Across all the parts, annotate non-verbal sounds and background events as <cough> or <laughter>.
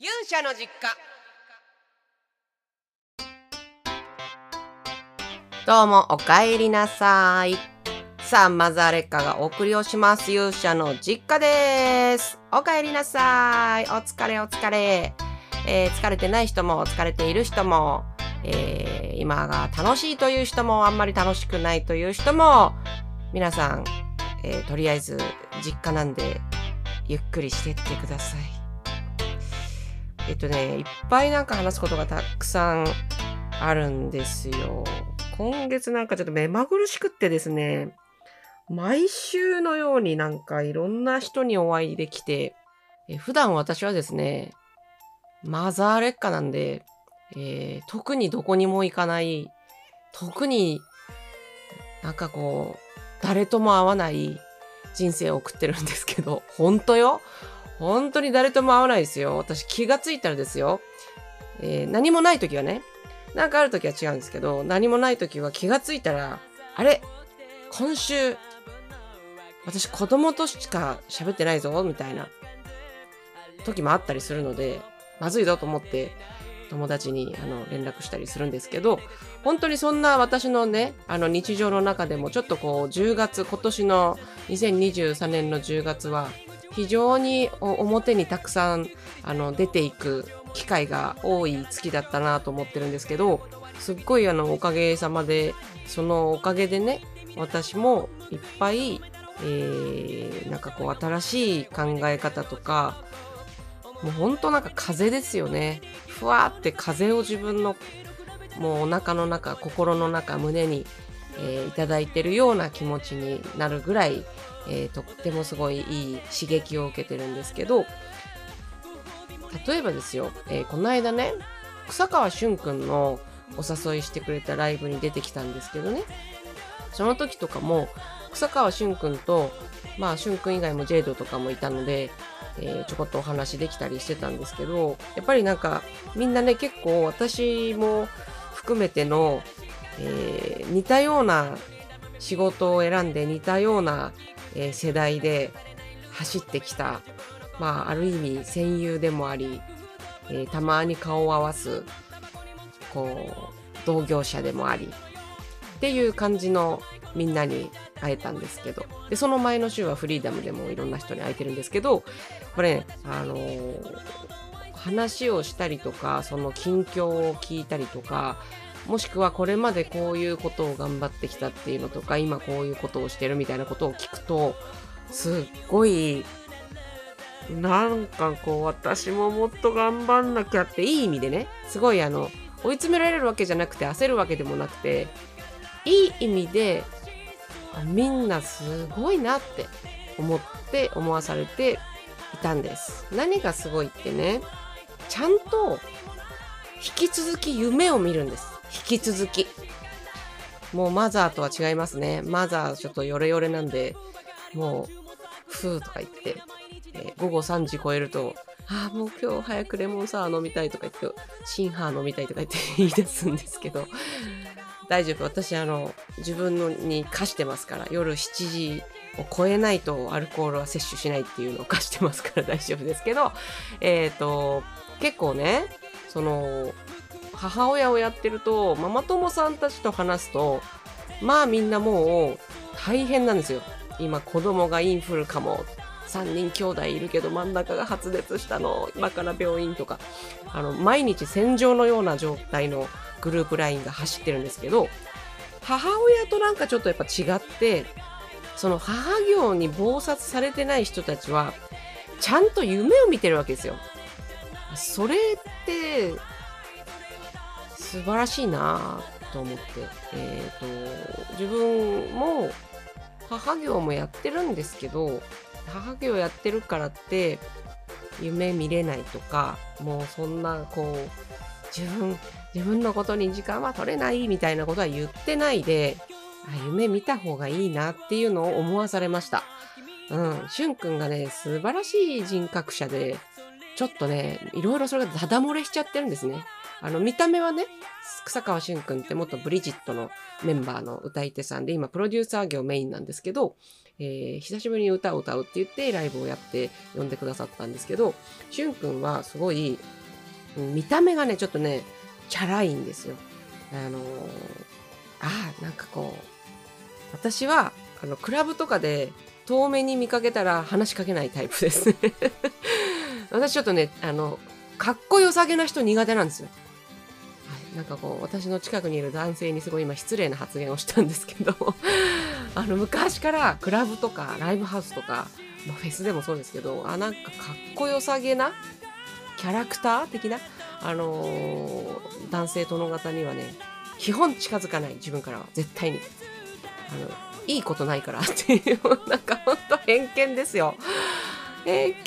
勇者の実家。どうもおかえりなさい。さあマザーレッカがお送りをします。勇者の実家です。おかえりなさい。お疲れお疲れ、えー疲れてない人も疲れている人も、えー今が楽しいという人もあんまり楽しくないという人も皆さん、えーとりあえず実家なんでゆっくりしてってください。えっとね、いっぱいなんか話すことがたくさんあるんですよ。今月なんかちょっと目まぐるしくってですね、毎週のようになんかいろんな人にお会いできて、え普段私はですね、マザー劣化なんで、えー特にどこにも行かない、特になんかこう、誰とも会わない人生を送ってるんですけど、本当よ本当に誰とも会わないですよ。私気がついたらですよ。えー何もない時はね、なんかある時は違うんですけど、何もない時は気がついたら、あれ今週、私子供としか喋ってないぞ、みたいな時もあったりするので、まずいぞと思って友達にあの連絡したりするんですけど、本当にそんな私のね、あの日常の中でもちょっとこう10月、今年の2023年の10月は非常に表にたくさんあの出ていく機会が多い月だったなと思ってるんですけど、すっごいあのおかげさまで、そのおかげでね、私もいっぱい、えー、なんかこう新しい考え方とか、もうほんとなんか風ですよね。ふわって風を自分のもうお腹の中、心の中、胸に、えーいただいてるような気持ちになるぐらい、えーとってもすごいいい刺激を受けてるんですけど、例えばですよ、えーこの間ね、草川俊くんのお誘いしてくれたライブに出てきたんですけどね、その時とかも、草川俊くんと、まあ、俊くん以外もジェイドとかもいたので、えーちょこっとお話できたりしてたんですけど、やっぱりなんか、みんなね、結構私も含めての、えー似たような仕事を選んで似たような、え世代で走ってきた、まあ、ある意味戦友でもあり、えたまに顔を合わす、こう、同業者でもあり、っていう感じのみんなに会えたんですけど、で、その前の週はフリーダムでもいろんな人に会えてるんですけど、これね、あのー話をしたりとか、その近況を聞いたりとか、もしくはこれまでこういうことを頑張ってきたっていうのとか、今こういうことをしてるみたいなことを聞くと、すっごい、なんかこう私ももっと頑張んなきゃっていい意味でね、すごいあの、追い詰められるわけじゃなくて焦るわけでもなくて、いい意味で、みんなすごいなって思って思わされていたんです。何がすごいってね、ちゃんと引き続き夢を見るんです。引き続き。もうマザーとは違いますね。マザーちょっとヨレヨレなんで、もう、ふーとか言って、えー午後3時超えると、ああ、もう今日早くレモンサワー飲みたいとか言って、シンハー飲みたいとか言って <laughs> 言い出すんですけど、大丈夫。私、あの、自分のに課してますから、夜7時を超えないとアルコールは摂取しないっていうのを課してますから大丈夫ですけど、えっ、と、結構ね、その、母親をやってると、ママ友さんたちと話すと、まあみんなもう大変なんですよ。今子供がインフルかも。3人兄弟いるけど真ん中が発熱したの。今から病院とか。あの、毎日戦場のような状態のグループラインが走ってるんですけど、母親となんかちょっとやっぱ違って、その母業に忙殺されてない人たちは、ちゃんと夢を見てるわけですよ。それって、素晴らしいなと思って、えっ、と、自分も母業もやってるんですけど、母業やってるからって、夢見れないとか、もうそんな、こう、自分、自分のことに時間は取れないみたいなことは言ってないで、夢見た方がいいなっていうのを思わされました。うん。しゅんくんがね、素晴らしい人格者で、ちょっとね、いろいろそれがダダ漏れしちゃってるんですね。あの、見た目はね、草川俊くんって元ブリジットのメンバーの歌い手さんで、今プロデューサー業メインなんですけど、えー、久しぶりに歌を歌うって言ってライブをやって呼んでくださったんですけど、しゅんくんはすごい、見た目がね、ちょっとね、チャラいんですよ。あのー、ああ、なんかこう、私は、あの、クラブとかで遠目に見かけたら話しかけないタイプですね私ちょっとね、あの、かっこよさげな人苦手なんですよ。はいなんかこう、私の近くにいる男性にすごい今失礼な発言をしたんですけど <laughs> あの、昔からクラブとかライブハウスとか、ま、フェスでもそうですけど、あ、なんかかっこよさげなキャラクター的な、あのー、男性殿方にはね、基本近づかない、自分からは。絶対に。あの、いいことないからっていう、なんかほんと偏見ですよ。偏見で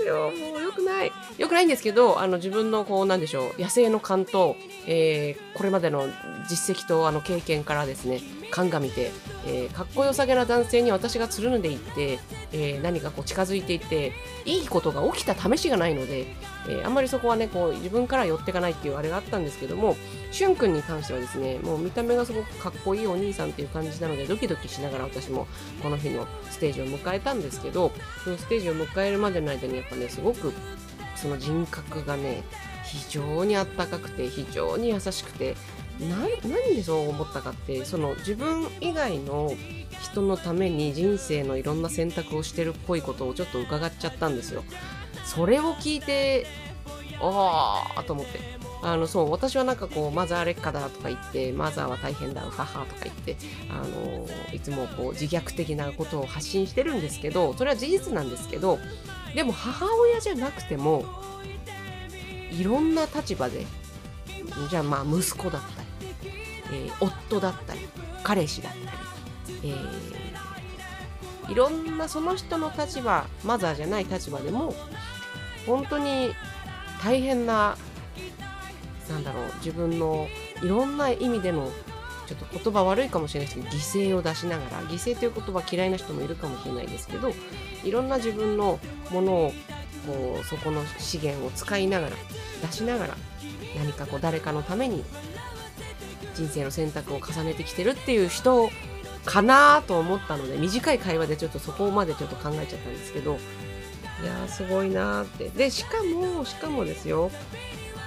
すよ。もうよくない。よくないんですけど、あの自分のこうなんでしょう、野生の勘と、えー、これまでの実績とあの経験からですね、鑑みて、えー、かっこよさげな男性に私がつるんでいって、えー、何かこう近づいていって、いいことが起きた試しがないので、えー、あんまりそこはね、こう自分から寄っていかないっていうあれがあったんですけども、しゅんくんに関してはですね、もう見た目がすごくかっこいいお兄さんっていう感じなので、ドキドキしながら私もこの日のステージを迎えたんですけど、そのステージを迎えるまでの間にやっぱね、すごくその人格がね、非常にあったかくて、非常に優しくて、何でそう思ったかってその自分以外の人のために人生のいろんな選択をしてるっぽいことをちょっと伺っちゃったんですよ。それを聞いてああと思ってあのそう私はなんかこうマザー劣化だとか言ってマザーは大変だ母とか言ってあのいつもこう自虐的なことを発信してるんですけどそれは事実なんですけどでも母親じゃなくてもいろんな立場でじゃあまあ息子だったえー、夫だったり彼氏だったり、えー、いろんなその人の立場マザーじゃない立場でも本当に大変ななんだろう自分のいろんな意味でのちょっと言葉悪いかもしれないですけど犠牲を出しながら犠牲という言葉嫌いな人もいるかもしれないですけどいろんな自分のものをこうそこの資源を使いながら出しながら何かこう誰かのために人生の選択を重ねてきてるっていう人かなと思ったので短い会話でちょっとそこまでちょっと考えちゃったんですけどいやーすごいなーって。でしかもしかもですよ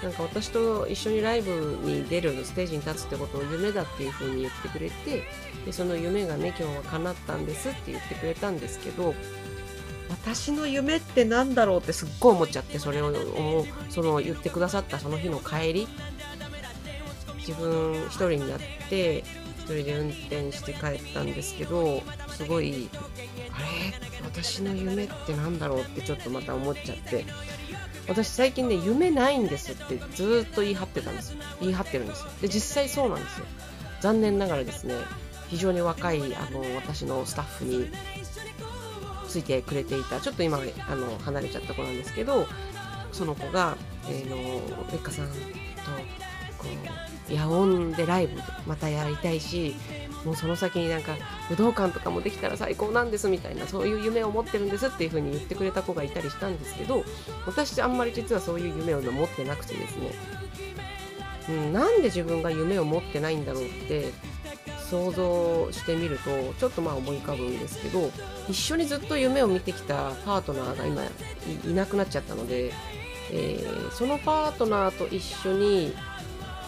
なんか私と一緒にライブに出るステージに立つってことを夢だっていう風に言ってくれてでその夢がね今日は叶ったんですって言ってくれたんですけど私の夢って何だろうってすっごい思っちゃってそれをその言ってくださったその日の帰り。自分一人になって一人で運転して帰ったんですけどすごいあれ？私の夢って何だろうってちょっとまた思っちゃって。私最近ね夢ないんですってずっと言い張ってたんですよ。言い張ってるんですよ。で実際そうなんですよ。残念ながらですね非常に若いあの私のスタッフについてくれていたちょっと今あの離れちゃった子なんですけどその子が、えー、のレッカさんとこう野音でライブまたやりたいしもうその先になんか武道館とかもできたら最高なんですみたいなそういう夢を持ってるんですっていう風に言ってくれた子がいたりしたんですけど私あんまり実はそういう夢を持ってなくてですね、うん、なんで自分が夢を持ってないんだろうって想像してみるとちょっとまあ思い浮かぶんですけど一緒にずっと夢を見てきたパートナーが今いなくなっちゃったので、えー、そのパートナーと一緒に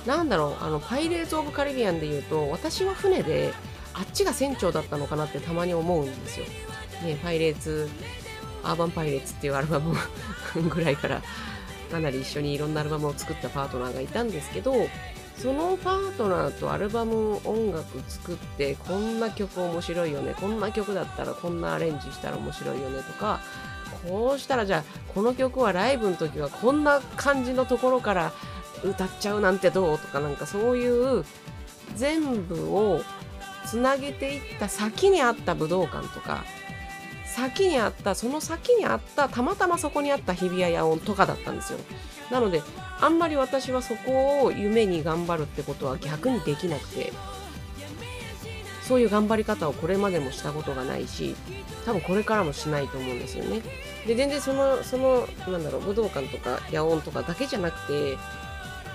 なんだろうあのパイレーツ・オブ・カリビアンで言うと私は船であっちが船長だったのかなってたまに思うんですよ。ね、パイレーツアーバンパイレーツっていうアルバム <laughs> ぐらいからかなり一緒にいろんなアルバムを作ったパートナーがいたんですけどそのパートナーとアルバム音楽作ってこんな曲面白いよねこんな曲だったらこんなアレンジしたら面白いよねとかこうしたらじゃあこの曲はライブの時はこんな感じのところから歌っちゃうなんてどうとかなんかそういう全部をつなげていった先にあった武道館とか先にあったその先にあったたまたまそこにあった日比谷野音とかだったんですよ。なのであんまり私はそこを夢に頑張るってことは逆にできなくてそういう頑張り方をこれまでもしたことがないし多分これからもしないと思うんですよね。で全然そのそのなんだろう武道館とか野音とかだけじゃなくて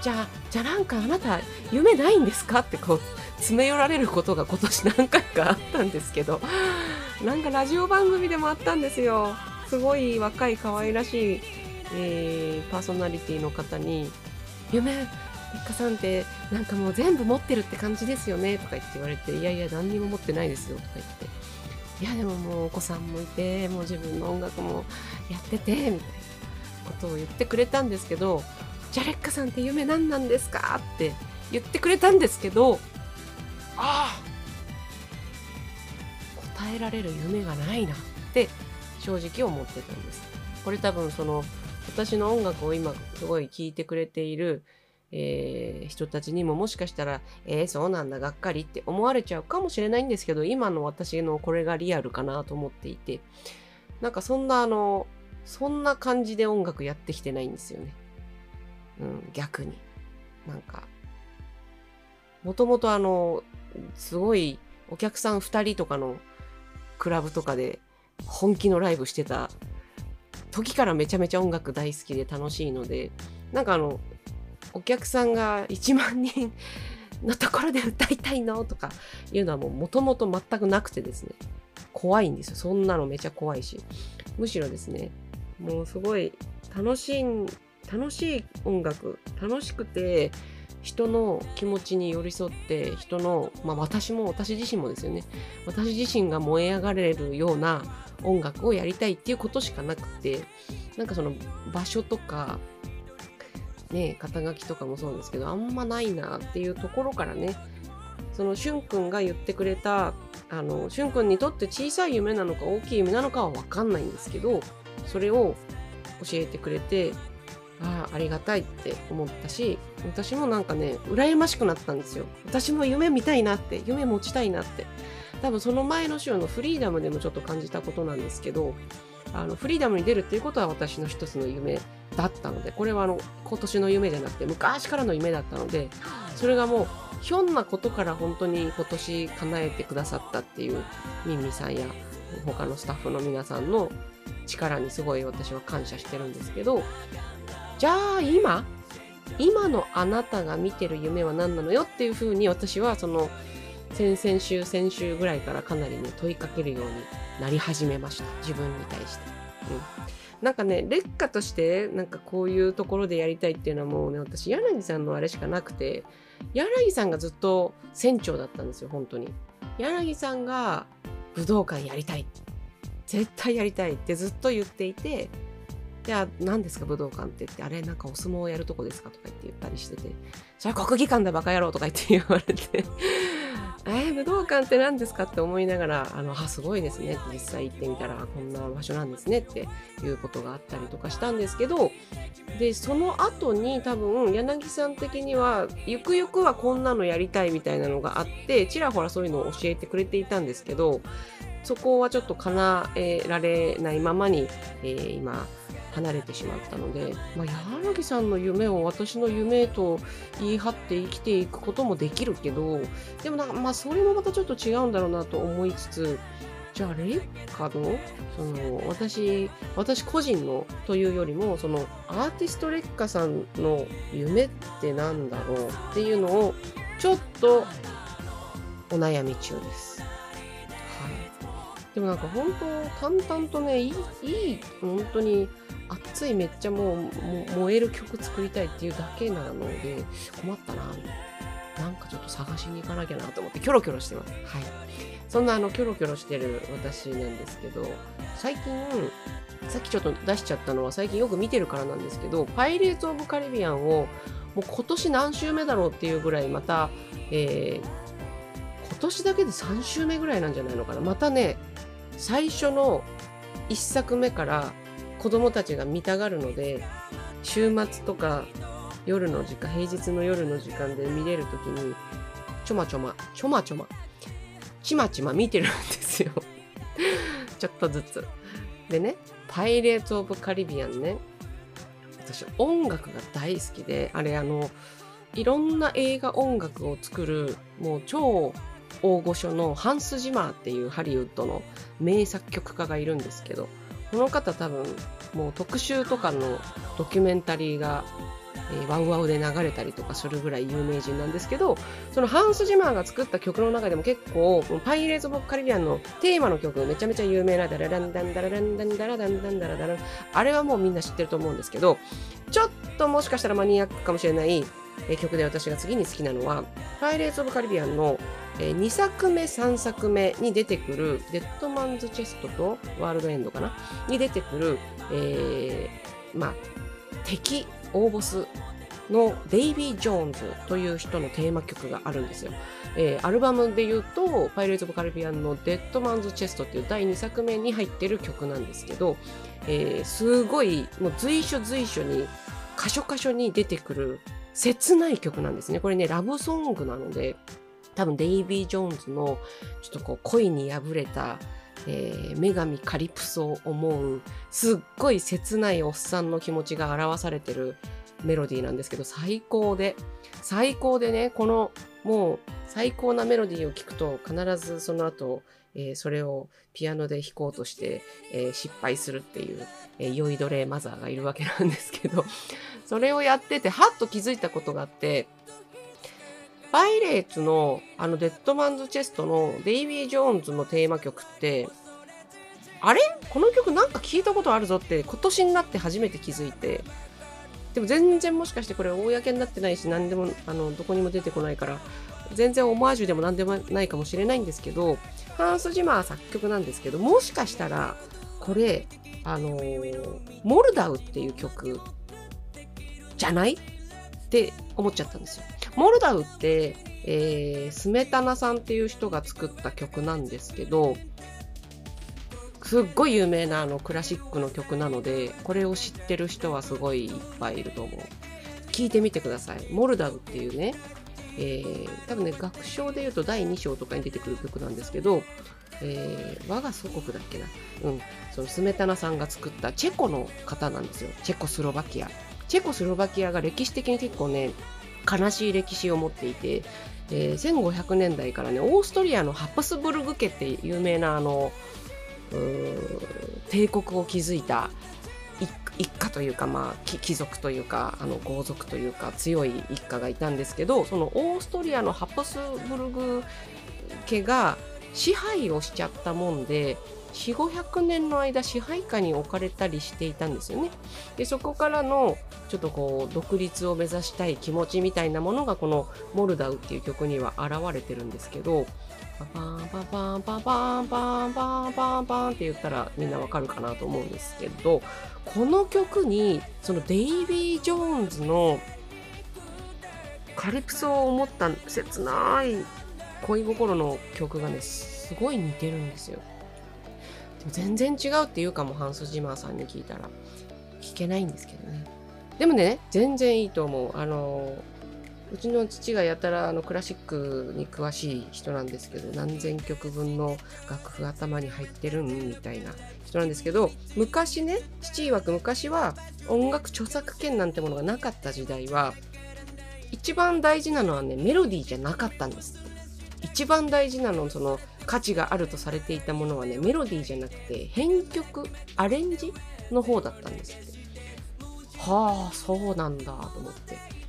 じゃあ、じゃあなんかあなた夢ないんですか？ってこう詰め寄られることが今年何回かあったんですけど、<laughs> なんかラジオ番組でもあったんですよ。すごい若い可愛らしい、えー、パーソナリティの方に「夢レッカさんってなんかもう全部持ってるって感じですよね」とか言って言われて「いやいや何にも持ってないですよ」とか言って「いやでももうお子さんもいてもう自分の音楽もやってて」みたいなことを言ってくれたんですけど「じゃあレッカさんって夢何なんですか?」って言ってくれたんですけどああ答えられる夢がないなって正直思ってたんです。これ多分その私の音楽を今すごい聴いてくれている、えー、人たちにももしかしたら、えー、そうなんだ、がっかりって思われちゃうかもしれないんですけど、今の私のこれがリアルかなと思っていて、なんかそんなあの、そんな感じで音楽やってきてないんですよね。うん、逆に。なんか、もともとあの、すごいお客さん2人とかのクラブとかで本気のライブしてた時からめちゃめちゃ音楽大好きで楽しいので、なんかあの、お客さんが1万人 <laughs> のところで歌いたいのとかいうのはもう元々全くなくてですね、怖いんですよ。そんなのめちゃ怖いし。むしろですね、もうすごい楽しい、楽しい音楽、楽しくて、人の気持ちに寄り添って人の、まあ、私も私自身もですよね。私自身が燃え上がれるような音楽をやりたいっていうことしかなくてなんかその場所とかね肩書きとかもそうですけどあんまないなっていうところからねそのしゅんくんが言ってくれたあのしゅんくんにとって小さい夢なのか大きい夢なのかは分かんないんですけどそれを教えてくれてああありがたいって思ったし私もなんかね羨ましくなったんですよ。私も夢見たいなって夢持ちたいなって。多分その前の週のフリーダムでもちょっと感じたことなんですけどあのフリーダムに出るっていうことは私の一つの夢だったのでこれはあの今年の夢じゃなくて昔からの夢だったのでそれがもうひょんなことから本当に今年叶えてくださったっていうミンミさんや他のスタッフの皆さんの力にすごい私は感謝してるんですけどじゃあ今今のあなたが見てる夢は何なのよっていうふうに私はその先々週先週ぐらいからかなりね問いかけるようになり始めました。自分に対して、うん、なんかね劣化としてなんかこういうところでやりたいっていうのはもうね私柳さんのあれしかなくて柳さんがずっと船長だったんですよ本当に。柳さんが武道館やりたい。絶対やりたいってずっと言っていてじゃあ何ですか武道館って言って、あれなんかお相撲をやるとこですか？とか言って言ったりしてて、それは国技館だバカ野郎とか言って言われて <laughs> えー、武道館って何ですかって思いながら、あの、あ、すごいですね。実際行ってみたら、こんな場所なんですねっていうことがあったりとかしたんですけど、で、その後に多分、柳さん的には、ゆくゆくはこんなのやりたいみたいなのがあって、ちらほらそういうのを教えてくれていたんですけど、そこはちょっと叶えられないままに、えー、今、離れてしまったので、まあ、柳さんの夢を私の夢と言い張って生きていくこともできるけどでもなんかまあそれもまたちょっと違うんだろうなと思いつつじゃあ劣化のその私私個人のというよりもそのアーティスト劣化さんの夢ってなんだろうっていうのをちょっとお悩み中です。でもなんか本当淡々とねいいいい本当に熱いめっちゃもう燃える曲作りたいっていうだけなので困ったな。なんかちょっと探しに行かなきゃなと思ってキョロキョロしてます。はい。そんなあのキョロキョロしてる私なんですけど最近さっきちょっと出しちゃったのは最近よく見てるからなんですけどパイレーツ・オブ・カリビアンをもう今年何週目だろうっていうぐらいまた、えー、今年だけで3週目ぐらいなんじゃないのかな。またね最初の1作目から子供たちが見たがるので週末とか夜の時間平日の夜の時間で見れる時にちょまちょまちょまちょまちまちま見てるんですよ。<laughs> ちょっとずつ。でね「パイレーツ・オブ・カリビアンね」私音楽が大好きであれあのいろんな映画音楽を作るもう超大御所のハンス・ジマーっていうハリウッドの名作曲家がいるんですけどこの方多分もう特集とかのドキュメンタリーがえー、ワウワウで流れたりとかするぐらい有名人なんですけどそのハンス・ジマーが作った曲の中でも結構パイレーツ・オブ・カリビアンのテーマの曲めちゃめちゃ有名なダラランダンダラランダンダラダンダンダラダラあれはもうみんな知ってると思うんですけどちょっともしかしたらマニアックかもしれないえ曲で私が次に好きなのはパイレーツ・オブ・カリビアンのえ2作目3作目に出てくるデッドマンズ・チェストとワールドエンドかな？に出てくる、えー、まあ敵大ボスのデイビー・ジョーンズという人のテーマ曲があるんですよ。えー、アルバムで言うと、パイレーツ・オブ・カリビアンのデッドマンズ・チェストっていう第2作目に入ってる曲なんですけど、えー、すごい、もう随所随所に、箇所箇所に出てくる切ない曲なんですね。これね、ラブソングなので、多分デイビー・ジョーンズのちょっとこう恋に破れた、えー、女神カリプソを思うすっごい切ないおっさんの気持ちが表されてるメロディーなんですけど最高で最高でねこのもう最高なメロディーを聞くと必ずその後、えー、それをピアノで弾こうとして、えー、失敗するっていう、えー、酔いどれマザーがいるわけなんですけど <laughs> それをやっててはっと気づいたことがあってパイレーツのあのデッドマンズチェストのデイビー・ジョーンズのテーマ曲ってあれ？この曲なんか聞いたことあるぞって今年になって初めて気づいてでも全然もしかしてこれ公になってないし何でもあのどこにも出てこないから全然オマージュでも何でもないかもしれないんですけどハンス・ジマー作曲なんですけどもしかしたらこれあのー、モルダウっていう曲じゃない？って思っちゃったんですよ。モルダウって、えー、スメタナさんっていう人が作った曲なんですけどすっごい有名なあのクラシックの曲なのでこれを知ってる人はすごいいっぱいいると思う。聞いてみてください。モルダウっていうね、えー、多分ね楽章で言うと第2章とかに出てくる曲なんですけど、えー、我が祖国だっけな。うん。そのスメタナさんが作ったチェコの方なんですよ。チェコスロバキア。チェコスロバキアが歴史的に結構ね悲しい歴史を持っていて、えー、1500年代からねオーストリアのハプスブルグ家って有名なあの帝国を築いた一家というか、まあ、貴族というかあの豪族というか強い一家がいたんですけどそのオーストリアのハプスブルグ家が支配をしちゃったもんで4500年の間支配下に置かれたりしていたんですよね。でそこからのちょっとこう独立を目指したい気持ちみたいなものがこの「モルダウ」っていう曲には現れてるんですけどパパンパパンパンパンパンパンパンって言ったらみんなわかるかなと思うんですけどこの曲にそのデイビー・ジョーンズのカリプソを思った切ない恋心の曲がねすごい似てるんですよ。でも全然違うっていうかもハンス・ジマーさんに聞いたら聞けないんですけどね。でもね全然いいと思う。あのうちの父がやたらあのクラシックに詳しい人なんですけど何千曲分の楽譜頭に入ってるんみたいな人なんですけど昔ね父曰く昔は音楽著作権なんてものがなかった時代は一番大事なのはねメロディーじゃなかったんです。一番大事なのその価値があるとされていたものはねメロディーじゃなくて編曲アレンジの方だったんですって。はあそうなんだと思って。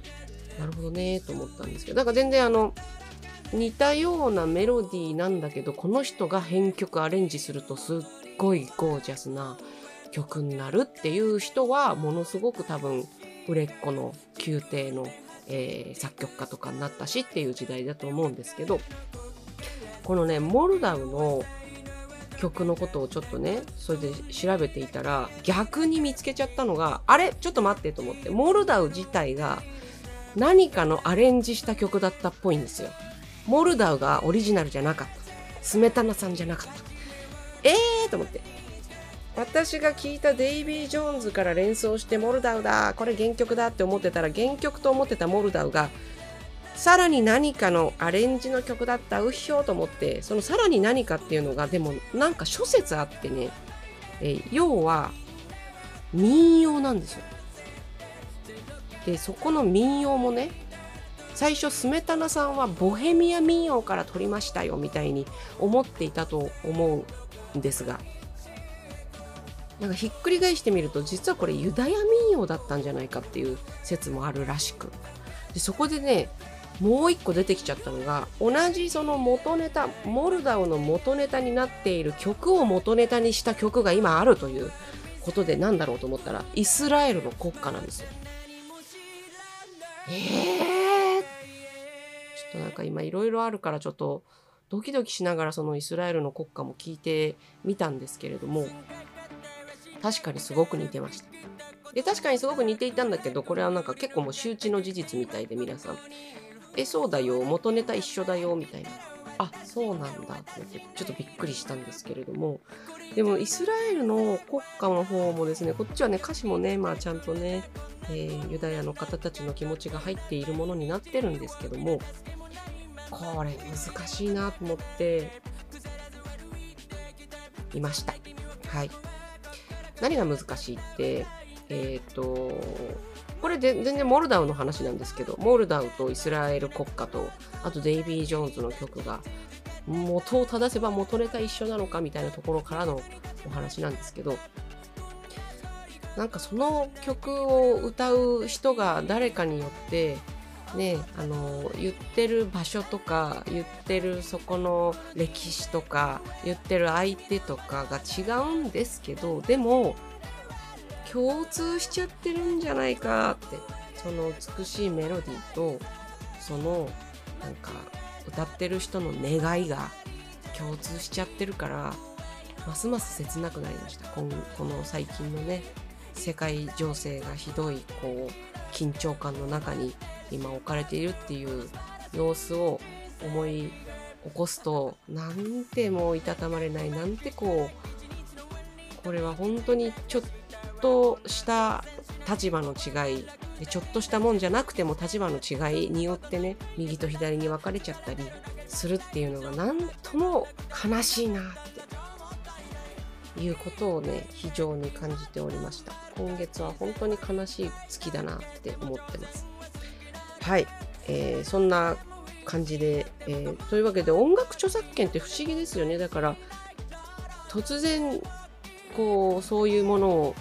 なるほどねと思ったんですけどだか全然あの似たようなメロディーなんだけどこの人が編曲アレンジするとすっごいゴージャスな曲になるっていう人はものすごく多分売れっ子の宮廷の、えー、作曲家とかになったしっていう時代だと思うんですけどこのねモルダウの曲のことをちょっとねそれで調べていたら逆に見つけちゃったのがあれ？ちょっと待ってと思ってモルダウ自体が何かのアレンジした曲だったっぽいんですよ。モルダウがオリジナルじゃなかった。スメタナさんじゃなかった。えーと思って。私が聞いたデイビー・ジョーンズから連想してモルダウだこれ原曲だって思ってたら原曲と思ってたモルダウがさらに何かのアレンジの曲だったうひょーと思ってそのさらに何かっていうのがでもなんか諸説あってね、え要は民謡なんですよでそこの民謡もね最初スメタナさんはボヘミア民謡から取りましたよみたいに思っていたと思うんですがなんかひっくり返してみると実はこれユダヤ民謡だったんじゃないかっていう説もあるらしくでそこでねもう一個出てきちゃったのが同じその元ネタモルダウの元ネタになっている曲を元ネタにした曲が今あるということでなんだろうと思ったらイスラエルの国歌なんですよ。えー、ちょっとなんか今いろいろあるからちょっとドキドキしながらそのイスラエルの国歌も聞いてみたんですけれども確かにすごく似てました。で確かにすごく似ていたんだけどこれはなんか結構もう周知の事実みたいで皆さん「えそうだよ元ネタ一緒だよ」みたいな。あそうなんだ。ってちょっとびっくりしたんですけれども。でもイスラエルの国歌の方もですねこっちはね歌詞もねまあちゃんとね、えー、ユダヤの方たちの気持ちが入っているものになってるんですけどもこれ難しいなと思っていました。はい。何が難しいってえっ、ー、とこれで全然モルダウの話なんですけどモルダウとイスラエル国歌とあとデイビー・ジョーンズの曲が元を正せば元ネタ一緒なのかみたいなところからのお話なんですけどなんかその曲を歌う人が誰かによってねあの言ってる場所とか言ってるそこの歴史とか言ってる相手とかが違うんですけどでも共通しちゃってるんじゃないかってその美しいメロディーとそのなんか歌ってる人の願いが共通しちゃってるからますます切なくなりました。この最近のね世界情勢がひどいこう緊張感の中に今置かれているっていう様子を思い起こすとなんてもういたたまれないなんてこうこれは本当にちょっとした立場の違いちょっとしたもんじゃなくても立場の違いによってね右と左に分かれちゃったりするっていうのが何とも悲しいなっていうことをね非常に感じておりました。今月は本当に悲しい月だなって思ってます。はい、えー、そんな感じで、えー、というわけで音楽著作権って不思議ですよね。だから突然こうそういうものを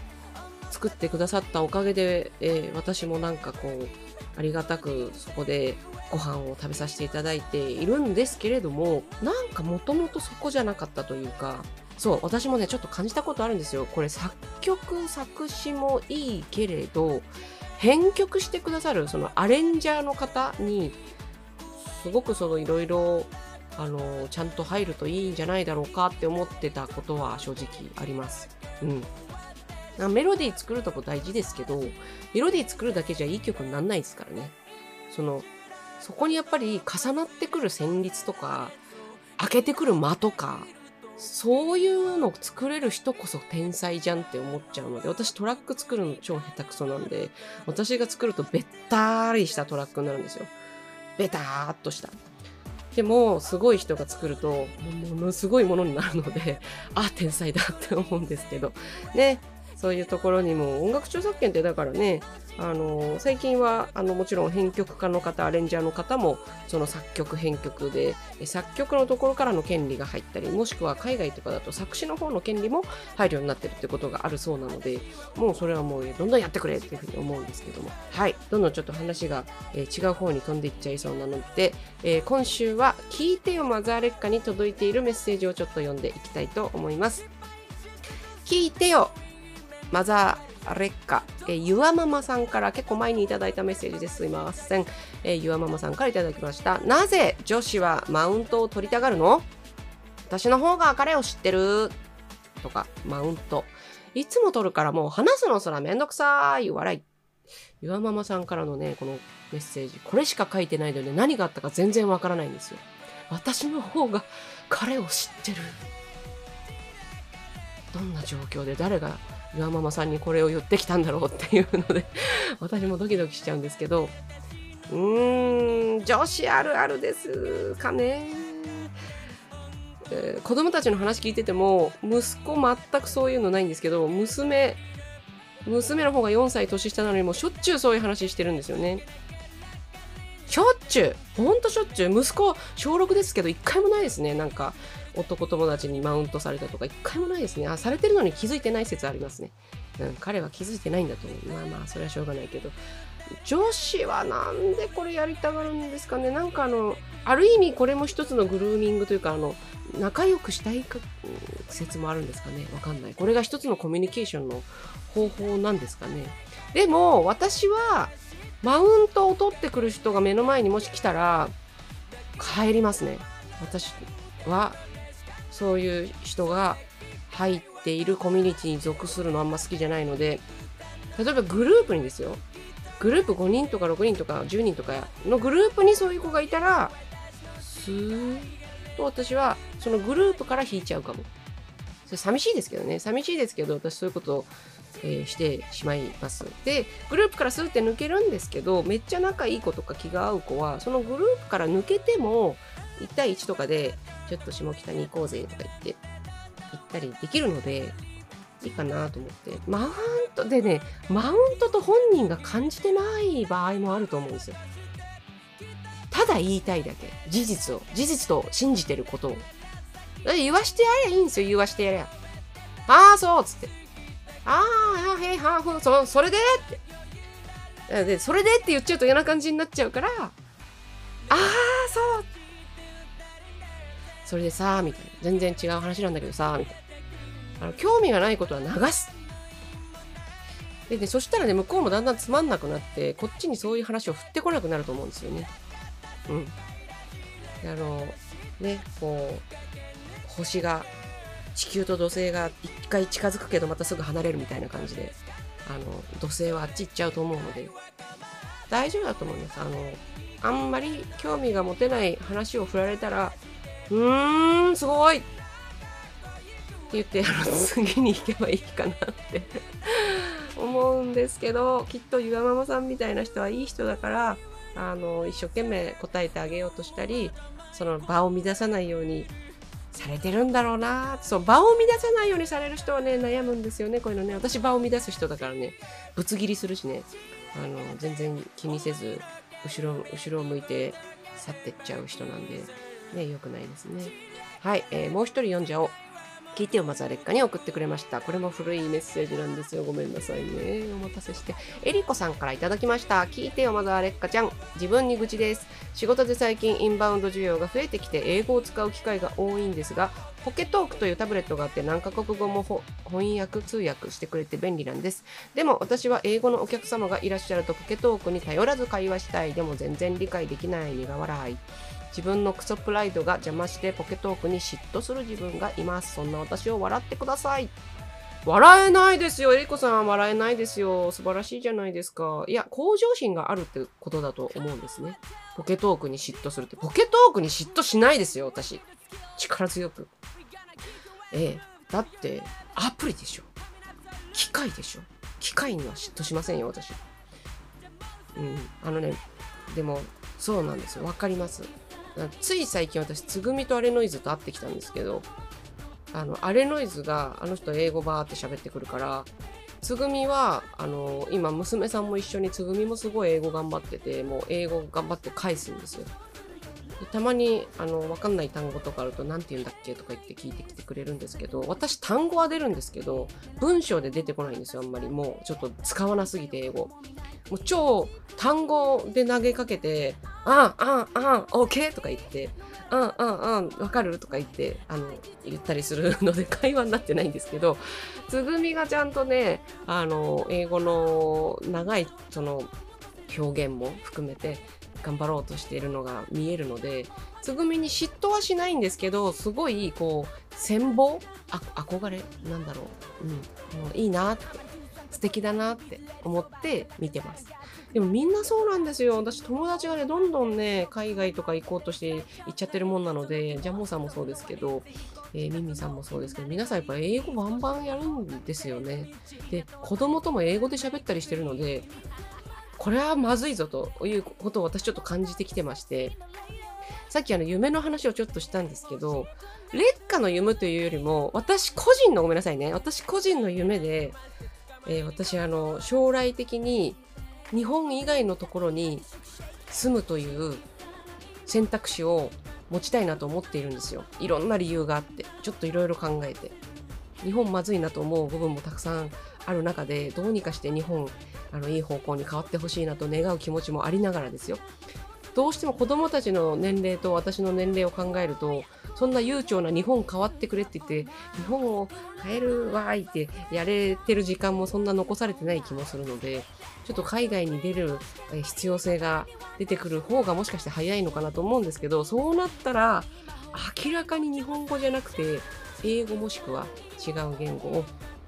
作ってくださったおかげで、えー、私もなんかこうありがたくそこでご飯を食べさせていただいているんですけれどもなんかもともとそこじゃなかったというかそう私もねちょっと感じたことあるんですよこれ作曲作詞もいいけれど編曲してくださるそのアレンジャーの方にすごくそのいろいろあのちゃんと入るといいんじゃないだろうかって思ってたことは正直あります。うん。メロディー作るとこ大事ですけど、メロディー作るだけじゃいい曲にならないですからね。その、そこにやっぱり重なってくる旋律とか、開けてくる間とか、そういうのを作れる人こそ天才じゃんって思っちゃうので、私トラック作るの超下手くそなんで、私が作るとべったーりしたトラックになるんですよ。ベターっとした。でも、すごい人が作ると、ものすごいものになるので、あ、天才だって思うんですけど。ね、そういうところにも音楽著作権ってだからねあの最近はあのもちろん編曲家の方アレンジャーの方もその作曲編曲で作曲のところからの権利が入ったりもしくは海外とかだと作詞の方の権利も入るようになってるってことがあるそうなのでもうそれはもうどんどんやってくれっていうふうに思うんですけども。はい。どんどんちょっと話が、えー、違う方に飛んでいっちゃいそうなので、えー、今週は「聞いてよマザーレッカ」に届いているメッセージをちょっと読んでいきたいと思います。聞いてよマザーレッカ、えゆわママさんから結構前にいただいたメッセージです。いません、えゆわママさんからいただきました。なぜ女子はマウントを取りたがるの？私の方が彼を知ってる。とかマウント。いつも取るからもう話すのすらめんどくさい。笑い。ゆわママさんからのねこのメッセージ。これしか書いてないので何があったか全然わからないんですよ。私の方が彼を知ってる。どんな状況で誰が岩ママさんにこれを言ってきたんだろうっていうので <laughs> 私もドキドキしちゃうんですけど。うーん女子あるあるですかね、えー、子供たちの話聞いてても息子全くそういうのないんですけど娘娘の方が4歳年下なのにもしょっちゅうそういう話してるんですよね。しょっちゅうほんとしょっちゅう。息子小6ですけど一回もないですね。なんか男友達にマウントされたとか一回もないですねあされてるのに気づいてない説ありますねうん、彼は気づいてないんだと思う。まあまあ、それはしょうがないけど。女子はなんでこれやりたがるんですかねなんかあの、ある意味これも一つのグルーミングというか、あの、仲良くしたい説もあるんですかねわかんない。これが一つのコミュニケーションの方法なんですかね。でも、私は、マウントを取ってくる人が目の前にもし来たら、帰りますね。私は、そういう人が入っているコミュニティに属するのあんま好きじゃないので、例えばグループにですよ。グループ5人とか6人とか10人とかのグループにそういう子がいたら、スーッと私はそのグループから引いちゃうかも。それ寂しいですけどね。寂しいですけど、私そういうことを、えー、してしまいます。で、グループからスーって抜けるんですけど、めっちゃ仲いい子とか気が合う子は、そのグループから抜けても、1対1とかで、ちょっと下北に行こうぜとか言って、行ったりできるので、いいかなと思って。マウントでね、マウントと本人が感じてない場合もあると思うんですよ。ただ言いたいだけ。事実を。事実と信じてることを。言わしてやればいいんですよ、言わしてやれば。ああ、そうっつって。ああ、へい、はふ、そ、それで？って。で、それで？って言っちゃうと嫌な感じになっちゃうから、ああ、そうそれでさあ、みたいな。全然違う話なんだけどさ、みたいな。あの、興味がないことは流す。でね、そしたらね、向こうもだんだんつまんなくなって、こっちにそういう話を振ってこなくなると思うんですよね。うん。あの、ね、こう、星が、地球と土星が一回近づくけどまたすぐ離れるみたいな感じで、あの、土星はあっち行っちゃうと思うので、大丈夫だと思います。あの、あんまり興味が持てない話を振られたら、うーん、すごいって言って、あの、次に行けばいいかなって <laughs> 思うんですけど、きっとゆわママさんみたいな人はいい人だから、あの、一生懸命答えてあげようとしたり、その場を乱さないようにされてるんだろうな。そう場を乱さないようにされる人はね悩むんですよね。こういうのね。私場を乱す人だからね。ぶつ切りするしね。あの全然気にせず後ろ後ろを向いて去ってっちゃう人なんでね、良くないですね。はい、えー、もう一人読んじゃおう。聞いてよ、まずは劣化に送ってくれました。これも古いメッセージなんですよ。ごめんなさいね。お待たせして。えりこさんからいただきました。聞いてよ、まずは劣化ちゃん。自分に愚痴です。仕事で最近インバウンド需要が増えてきて、英語を使う機会が多いんですが、ポケトークというタブレットがあって何カ国語も翻訳通訳してくれて便利なんですでも私は英語のお客様がいらっしゃるとポケトークに頼らず会話したいでも全然理解できない苦笑い自分のクソプライドが邪魔してポケトークに嫉妬する自分がいます。そんな私を笑ってください。笑えないですよ。えりこさん笑えないですよ。素晴らしいじゃないですか。いや、向上心があるってことだと思うんですね。ポケトークに嫉妬するって。ポケトークに嫉妬しないですよ、私。力強く。ええ。だって、アプリでしょ。機械でしょ。機械には嫉妬しませんよ、私。うん。あのね、でも、そうなんですよ。わかります。つい最近私、つぐみとアレノイズと会ってきたんですけど、あの、アレノイズが、あの人英語バーって喋ってくるから、つぐみは、あの、今、娘さんも一緒に、つぐみもすごい英語頑張ってて、もう英語頑張って返すんですよ。たまに、あの、わかんない単語とかあると、何て言うんだっけとか言って聞いてきてくれるんですけど、私単語は出るんですけど、文章で出てこないんですよ、あんまり。もう、ちょっと使わなすぎて、英語。もう超単語で投げかけて、ああ、ああ、オーケーとか言って、ああ、ああ、わかるとか言って、あの、言ったりするので <laughs> 会話になってないんですけど、つぐみがちゃんとね、あの、英語の長い、その、表現も含めて、頑張ろうとしているのが見えるので、つぐみに嫉妬はしないんですけど、すごい、こう、羨望、憧れ？なんだろう？うん。もういいなって。素敵だなって思って見てます。でもみんなそうなんですよ。私友達がね、どんどんね、海外とか行こうとして行っちゃってるもんなので、ジャモさんもそうですけど、えー、ミミさんもそうですけど、皆さんやっぱ英語バンバンやるんですよね。で、子供とも英語で喋ったりしてるので、これはまずいぞということを私ちょっと感じてきてまして、さっきあの夢の話をちょっとしたんですけど、劣化の夢というよりも、私個人のごめんなさいね。私個人の夢で、えー、私あの、将来的に日本以外のところに住むという選択肢を持ちたいなと思っているんですよ。いろんな理由があって、ちょっといろいろ考えて。日本まずいなと思う部分もたくさんある中で、どうにかして日本、あの、いい方向に変わってほしいなと願う気持ちもありながらですよ。どうしても子供たちの年齢と私の年齢を考えると、そんな悠長な日本変わってくれって言って、日本を変えるわーいってやれてる時間もそんな残されてない気もするので、ちょっと海外に出る必要性が出てくる方がもしかして早いのかなと思うんですけど、そうなったら明らかに日本語じゃなくて、英語もしくは違う言語を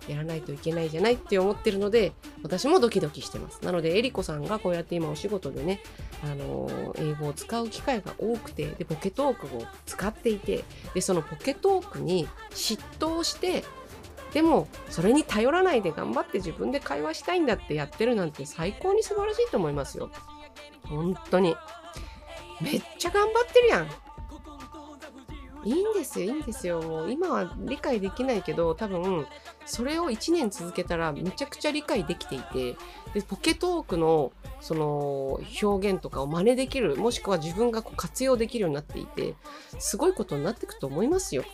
やらないといけないじゃないって思ってるので、私もドキドキしてます。なので、えりこさんがこうやって今お仕事でね、あのー、英語を使う機会が多くて、で、ポケトークを使っていて、で、そのポケトークに嫉妬して、でも、それに頼らないで頑張って自分で会話したいんだってやってるなんて最高に素晴らしいと思いますよ。本当に。めっちゃ頑張ってるやん。いいんですよ、いいんですよ。もう今は理解できないけど、多分、それを1年続けたらめちゃくちゃ理解できていて、で、ポケトークの、その、表現とかを真似できる、もしくは自分がこう活用できるようになっていて、すごいことになっていくと思いますよ。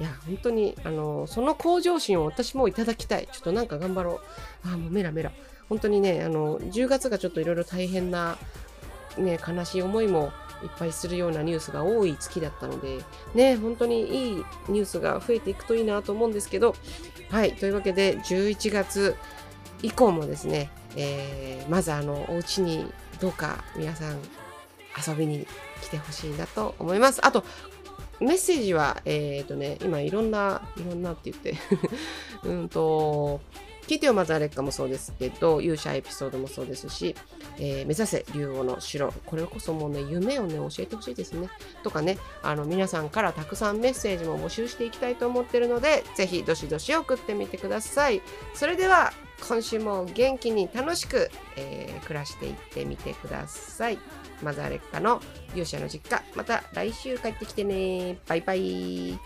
いや、本当に、あの、その向上心を私もいただきたい。ちょっとなんか頑張ろう。あ、もうメラメラ。本当にね、あの、10月がちょっといろいろ大変な、ね、悲しい思いもいっぱいするようなニュースが多い月だったので、ね、本当にいいニュースが増えていくといいなと思うんですけど、はい、というわけで11月以降もですね、えー、まずあの、お家にどうか皆さん遊びに来てほしいなと思います。あと、メッセージは、えっ、ー、とね、今いろんな、いろんなって言って <laughs> うんと、聞いてよまずあれかもそうですけど、勇者エピソードもそうですし、えー、目指せ竜王の城。これこそもうね、夢をね、教えてほしいですね。とかね、あの、皆さんからたくさんメッセージも募集していきたいと思ってるので、ぜひ、どしどし送ってみてください。それでは、今週も元気に楽しく、えー、暮らしていってみてください。マザーレッカの勇者の実家。また来週帰ってきてね。バイバイ。